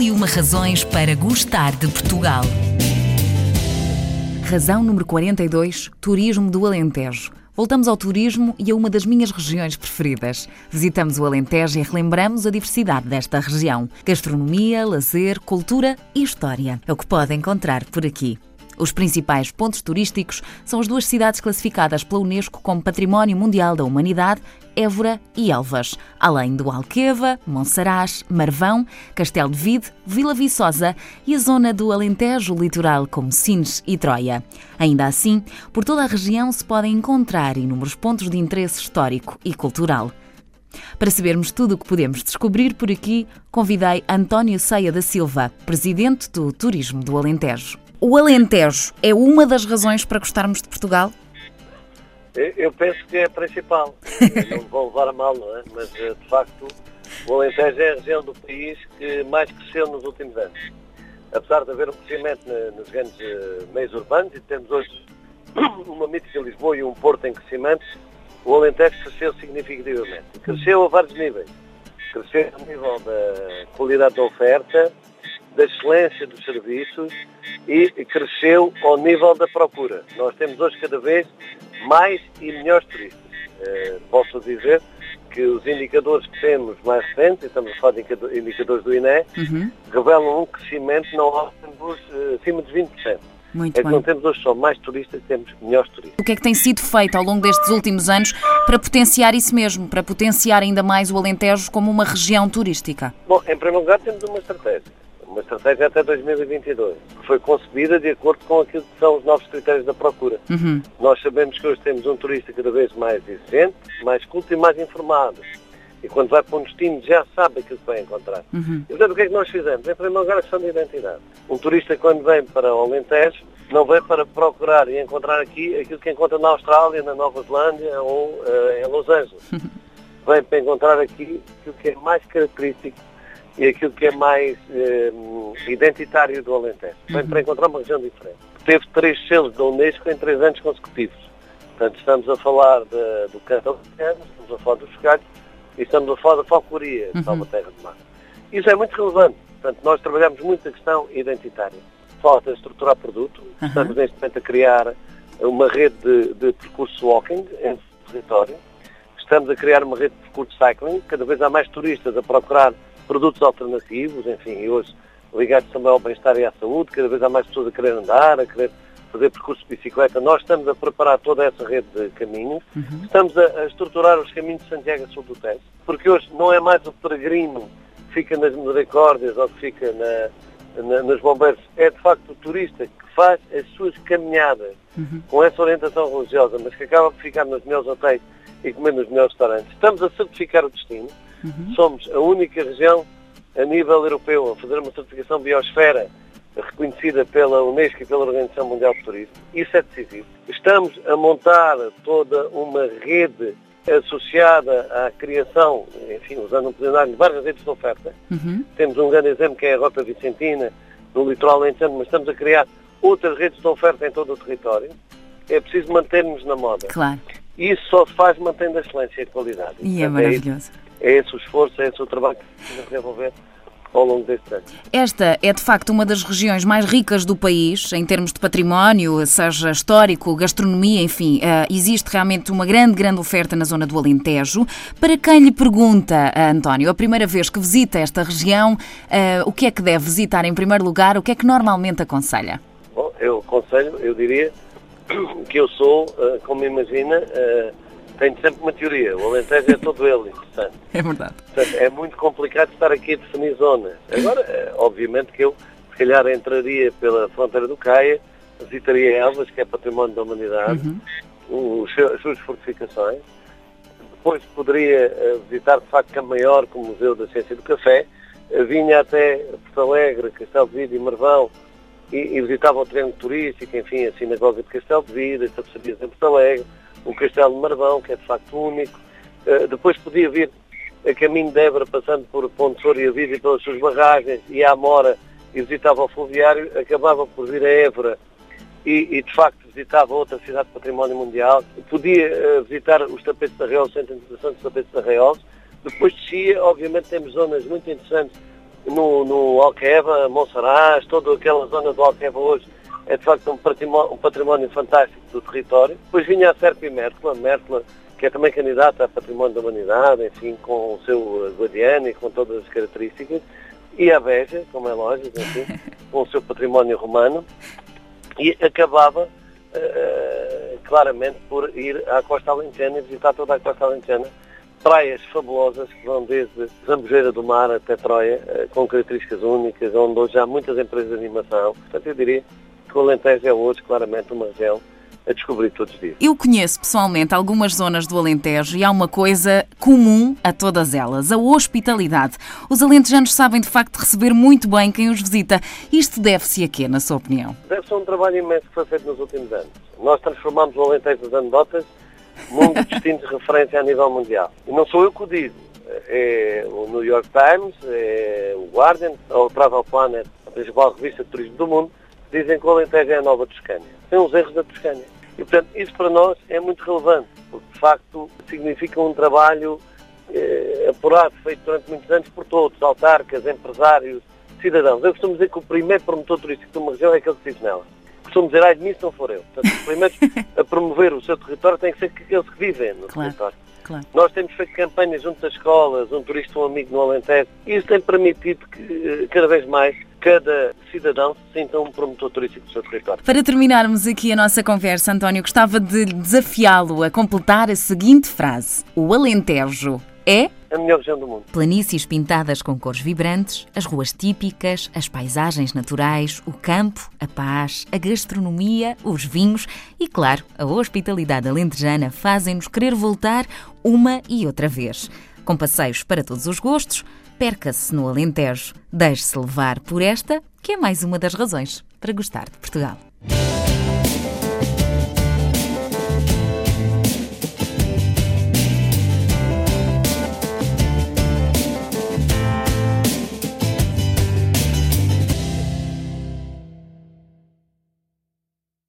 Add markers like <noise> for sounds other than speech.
E uma razões para gostar de Portugal. Razão número 42: Turismo do Alentejo. Voltamos ao turismo e a uma das minhas regiões preferidas. Visitamos o Alentejo e relembramos a diversidade desta região. Gastronomia, lazer, cultura e história. É o que pode encontrar por aqui. Os principais pontos turísticos são as duas cidades classificadas pela Unesco como Património Mundial da Humanidade, Évora e Elvas, além do Alqueva, Monsaraz, Marvão, Castelo de Vide, Vila Viçosa e a zona do Alentejo litoral como Sines e Troia. Ainda assim, por toda a região se podem encontrar inúmeros pontos de interesse histórico e cultural. Para sabermos tudo o que podemos descobrir por aqui, convidei António Ceia da Silva, presidente do Turismo do Alentejo. O Alentejo é uma das razões para gostarmos de Portugal? Eu penso que é a principal. não vou levar a mal, não é? Mas, eh, de facto, o Alentejo é a região do país que mais cresceu nos últimos anos. Apesar de haver um crescimento nos grandes eh, meios urbanos e temos hoje <coughs> uma mítica Lisboa e um Porto em crescimento, o Alentejo cresceu significativamente. Cresceu a vários níveis. Cresceu a nível da qualidade da oferta, da excelência dos serviços e cresceu ao nível da procura. Nós temos hoje cada vez mais e melhores turistas. Uh, posso dizer que os indicadores que temos mais recentes, estamos a falar de indicadores do INE, uhum. revelam um crescimento não uh, acima de 20%. Muito é que não temos hoje só mais turistas, temos melhores turistas. O que é que tem sido feito ao longo destes últimos anos para potenciar isso mesmo, para potenciar ainda mais o Alentejo como uma região turística? Bom, em primeiro lugar temos uma estratégia uma estratégia até 2022, que foi concebida de acordo com aquilo que são os novos critérios da procura. Uhum. Nós sabemos que hoje temos um turista cada vez mais exigente, mais culto e mais informado. E quando vai para um destino já sabe aquilo que vai encontrar. Uhum. E portanto o que é que nós fizemos? Em primeiro lugar a questão de identidade. Um turista quando vem para o Alentejo não vem para procurar e encontrar aqui aquilo que encontra na Austrália, na Nova Zelândia ou uh, em Los Angeles. <laughs> vem para encontrar aqui aquilo que é mais característico e aquilo que é mais eh, identitário do Alentejo. Vem uhum. para encontrar uma região diferente. Teve três selos da Unesco em três anos consecutivos. Portanto, estamos a falar de, do canto Alentejo, estamos a falar dos galhos e estamos a falar da falcoria, uhum. Salva Terra de Mar. Isso é muito relevante. Portanto, nós trabalhamos muito a questão identitária. Falta estruturar produto. Uhum. Estamos neste momento a criar uma rede de, de percurso walking em território. Estamos a criar uma rede de percurso cycling. Cada vez há mais turistas a procurar produtos alternativos, enfim, e hoje ligados também ao bem-estar e à saúde, cada vez há mais pessoas a querer andar, a querer fazer percurso de bicicleta. Nós estamos a preparar toda essa rede de caminhos, uhum. estamos a, a, estruturar os caminhos de Santiago a sul do Tejo, porque hoje não é mais o peregrino que fica nas misericórdias ou que fica na, na, nos bombeiros, é de facto o turista que faz as suas caminhadas uhum. com essa orientação religiosa, mas que acaba por ficar nos melhores hotéis e comer nos melhores restaurantes. Estamos a certificar o destino, Uhum. Somos a única região a nível europeu a fazer uma certificação biosfera reconhecida pela Unesco e pela Organização Mundial do Turismo. Isso é decisivo. Estamos a montar toda uma rede associada à criação, enfim, usando um plenário de várias redes de oferta. Uhum. Temos um grande exemplo que é a Rota Vicentina, no litoral lentejano, mas estamos a criar outras redes de oferta em todo o território. É preciso manter-nos na moda. Claro. Isso só se faz mantendo a excelência e a qualidade. E é maravilhoso. É é esse o esforço, é esse o trabalho que precisamos desenvolver ao longo deste ano. Esta é de facto uma das regiões mais ricas do país em termos de património, seja histórico, gastronomia, enfim, uh, existe realmente uma grande, grande oferta na zona do Alentejo. Para quem lhe pergunta, uh, António, a primeira vez que visita esta região, uh, o que é que deve visitar em primeiro lugar, o que é que normalmente aconselha? Bom, eu aconselho, eu diria que eu sou, como imagina, tenho sempre uma teoria. O Alentejo é todo ele interessante. <laughs> É verdade. Portanto, é muito complicado estar aqui a definir zonas. Agora, eh, obviamente que eu, se calhar, entraria pela fronteira do Caia, visitaria Elvas, que é património da humanidade, uhum. os, as suas fortificações. Depois poderia eh, visitar, de facto, Camaior, como Museu da Ciência do Café. Eh, vinha até Porto Alegre, Castelo de Vida e Marvão, e, e visitava o Triângulo Turístico, enfim, a Sinagoga de Castelo de Vida, as tapecarias em Porto Alegre o Castelo de Marvão, que é de facto único. Uh, depois podia vir a caminho de Évora, passando por Ponte e a Vida e pelas suas barragens, e à Mora e visitava o fluviário, acabava por vir a Évora e, e, de facto visitava outra cidade de património mundial. Podia uh, visitar os tapetes da Real, o Centro de Integração dos Tapetes da Real. Depois descia, obviamente temos zonas muito interessantes no, no Alqueva, Monsaraz, toda aquela zona do Alqueva hoje é de facto um património, um património fantástico do território. Depois vinha a Serpa e Mértola, Mértola que é também candidata a Património da Humanidade, enfim, com o seu guardiano e com todas as características, e a Beja, como é lógico, enfim, <laughs> com o seu património romano, e acabava uh, claramente por ir à Costa Alentejana e visitar toda a Costa Alentejana, praias fabulosas que vão desde Zambujeira do Mar até Troia, uh, com características únicas, onde hoje há muitas empresas de animação. Portanto, eu diria que o Alentejo é hoje claramente uma região a descobrir todos os dias. Eu conheço pessoalmente algumas zonas do Alentejo e há uma coisa comum a todas elas, a hospitalidade. Os alentejanos sabem de facto receber muito bem quem os visita. Isto deve-se a quê, na sua opinião? Deve-se a um trabalho imenso que foi feito nos últimos anos. Nós transformamos o Alentejo das anedotas num dos destinos de referência a nível mundial. E não sou eu que o digo. É o New York Times, é o Guardian, é o Travel Planet, a principal revista de turismo do mundo, dizem que o Alentejo é a nova Toscânia. Tem uns erros da Toscânia. E, portanto, isso para nós é muito relevante, porque, de facto, significa um trabalho eh, apurado, feito durante muitos anos por todos, autarcas, empresários, cidadãos. Eu costumo dizer que o primeiro promotor turístico de uma região é aquele que vive nela. Costumo dizer, ai de mim se não for eu. Portanto, os primeiros a promover o seu território têm que ser aqueles que vivem no claro. território. Claro. Nós temos feito campanhas junto às escolas, um turista, um amigo no Alentejo, e isso tem permitido que, eh, cada vez mais, cada cidadão se sinta um promotor turístico do seu território. Para terminarmos aqui a nossa conversa, António, gostava de desafiá-lo a completar a seguinte frase: O Alentejo é a melhor região do mundo. Planícies pintadas com cores vibrantes, as ruas típicas, as paisagens naturais, o campo, a paz, a gastronomia, os vinhos e, claro, a hospitalidade alentejana fazem-nos querer voltar uma e outra vez. Com passeios para todos os gostos, perca-se no Alentejo. Deixe-se levar por esta, que é mais uma das razões para gostar de Portugal.